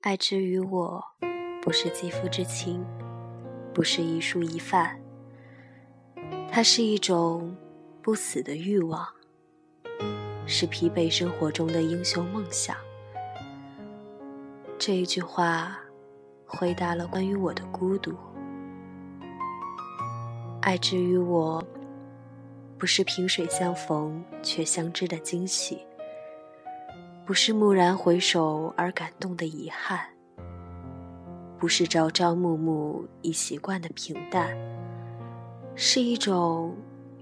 爱之于我，不是肌肤之亲，不是一蔬一饭，它是一种不死的欲望，是疲惫生活中的英雄梦想。这一句话，回答了关于我的孤独。爱之于我，不是萍水相逢却相知的惊喜。不是蓦然回首而感动的遗憾，不是朝朝暮暮已习惯的平淡，是一种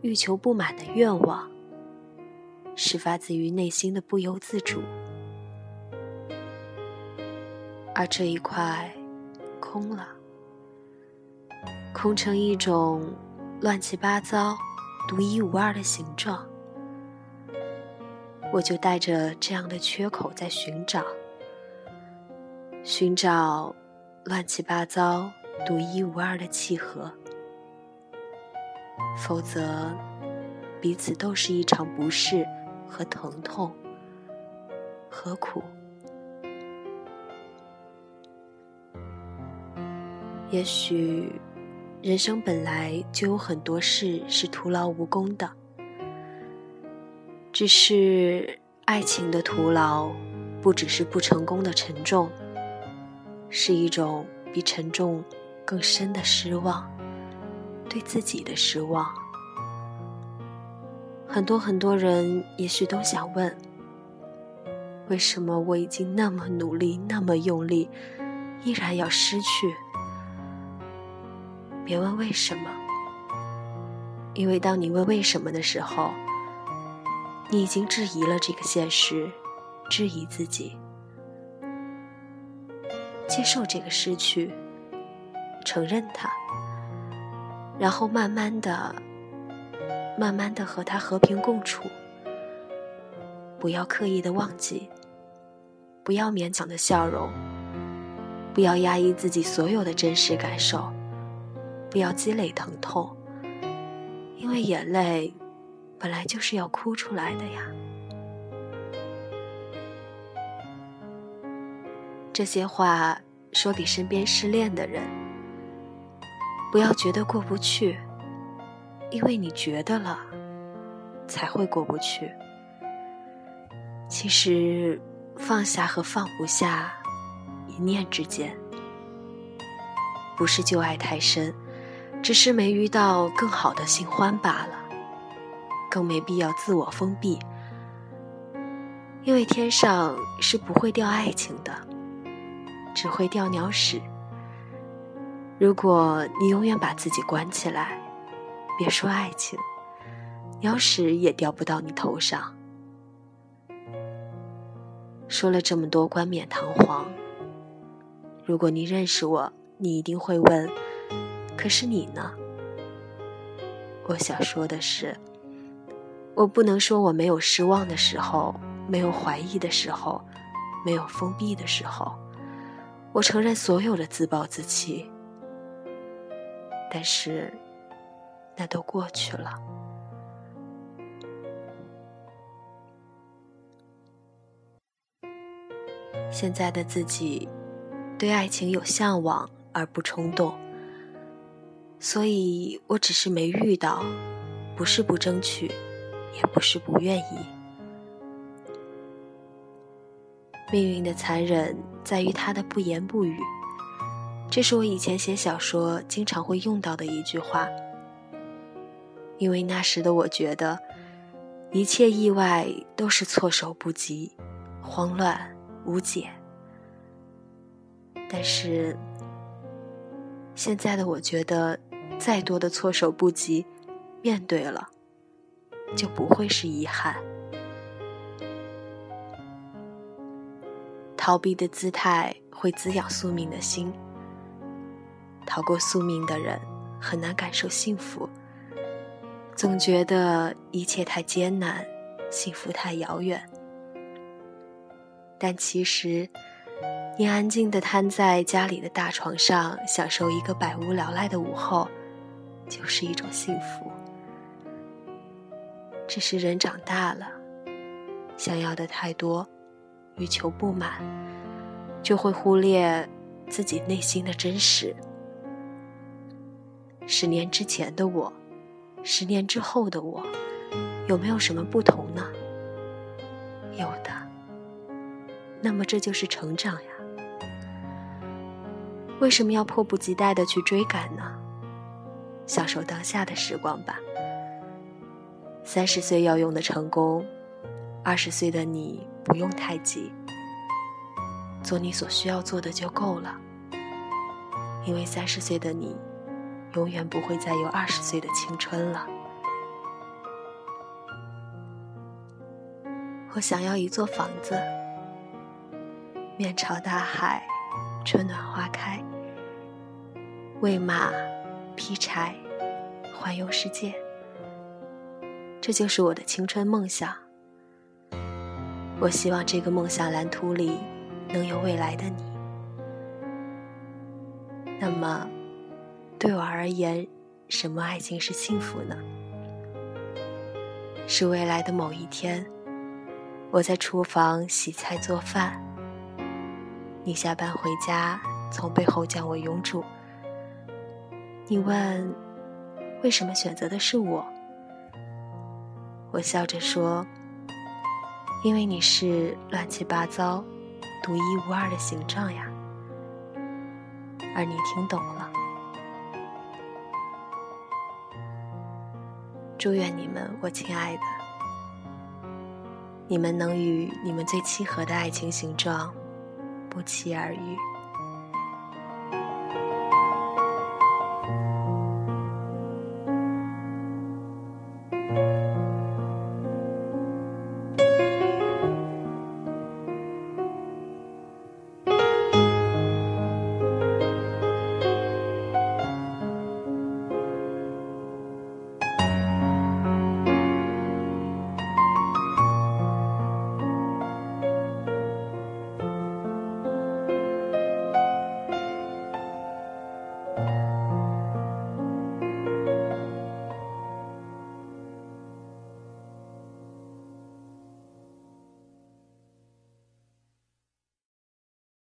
欲求不满的愿望，是发自于内心的不由自主。而这一块空了，空成一种乱七八糟、独一无二的形状。我就带着这样的缺口在寻找，寻找乱七八糟、独一无二的契合，否则彼此都是一场不适和疼痛，何苦？也许人生本来就有很多事是徒劳无功的。只是爱情的徒劳，不只是不成功的沉重，是一种比沉重更深的失望，对自己的失望。很多很多人也许都想问：为什么我已经那么努力、那么用力，依然要失去？别问为什么，因为当你问为什么的时候。你已经质疑了这个现实，质疑自己，接受这个失去，承认它，然后慢慢的、慢慢的和它和平共处。不要刻意的忘记，不要勉强的笑容，不要压抑自己所有的真实感受，不要积累疼痛，因为眼泪。本来就是要哭出来的呀。这些话说给身边失恋的人，不要觉得过不去，因为你觉得了，才会过不去。其实放下和放不下，一念之间，不是旧爱太深，只是没遇到更好的新欢罢了。更没必要自我封闭，因为天上是不会掉爱情的，只会掉鸟屎。如果你永远把自己关起来，别说爱情，鸟屎也掉不到你头上。说了这么多冠冕堂皇，如果你认识我，你一定会问：可是你呢？我想说的是。我不能说我没有失望的时候，没有怀疑的时候，没有封闭的时候。我承认所有的自暴自弃，但是那都过去了。现在的自己对爱情有向往而不冲动，所以我只是没遇到，不是不争取。也不是不愿意。命运的残忍在于他的不言不语，这是我以前写小说经常会用到的一句话。因为那时的我觉得，一切意外都是措手不及、慌乱无解。但是现在的我觉得，再多的措手不及，面对了。就不会是遗憾。逃避的姿态会滋养宿命的心。逃过宿命的人很难感受幸福，总觉得一切太艰难，幸福太遥远。但其实，你安静的瘫在家里的大床上，享受一个百无聊赖的午后，就是一种幸福。只是人长大了，想要的太多，欲求不满，就会忽略自己内心的真实。十年之前的我，十年之后的我，有没有什么不同呢？有的。那么这就是成长呀。为什么要迫不及待的去追赶呢？享受当下的时光吧。三十岁要用的成功，二十岁的你不用太急，做你所需要做的就够了。因为三十岁的你，永远不会再有二十岁的青春了。我想要一座房子，面朝大海，春暖花开。喂马，劈柴，环游世界，这就是我的青春梦想。我希望这个梦想蓝图里能有未来的你。那么，对我而言，什么爱情是幸福呢？是未来的某一天，我在厨房洗菜做饭，你下班回家，从背后将我拥住。你问，为什么选择的是我？我笑着说：“因为你是乱七八糟、独一无二的形状呀。”而你听懂了。祝愿你们，我亲爱的，你们能与你们最契合的爱情形状不期而遇。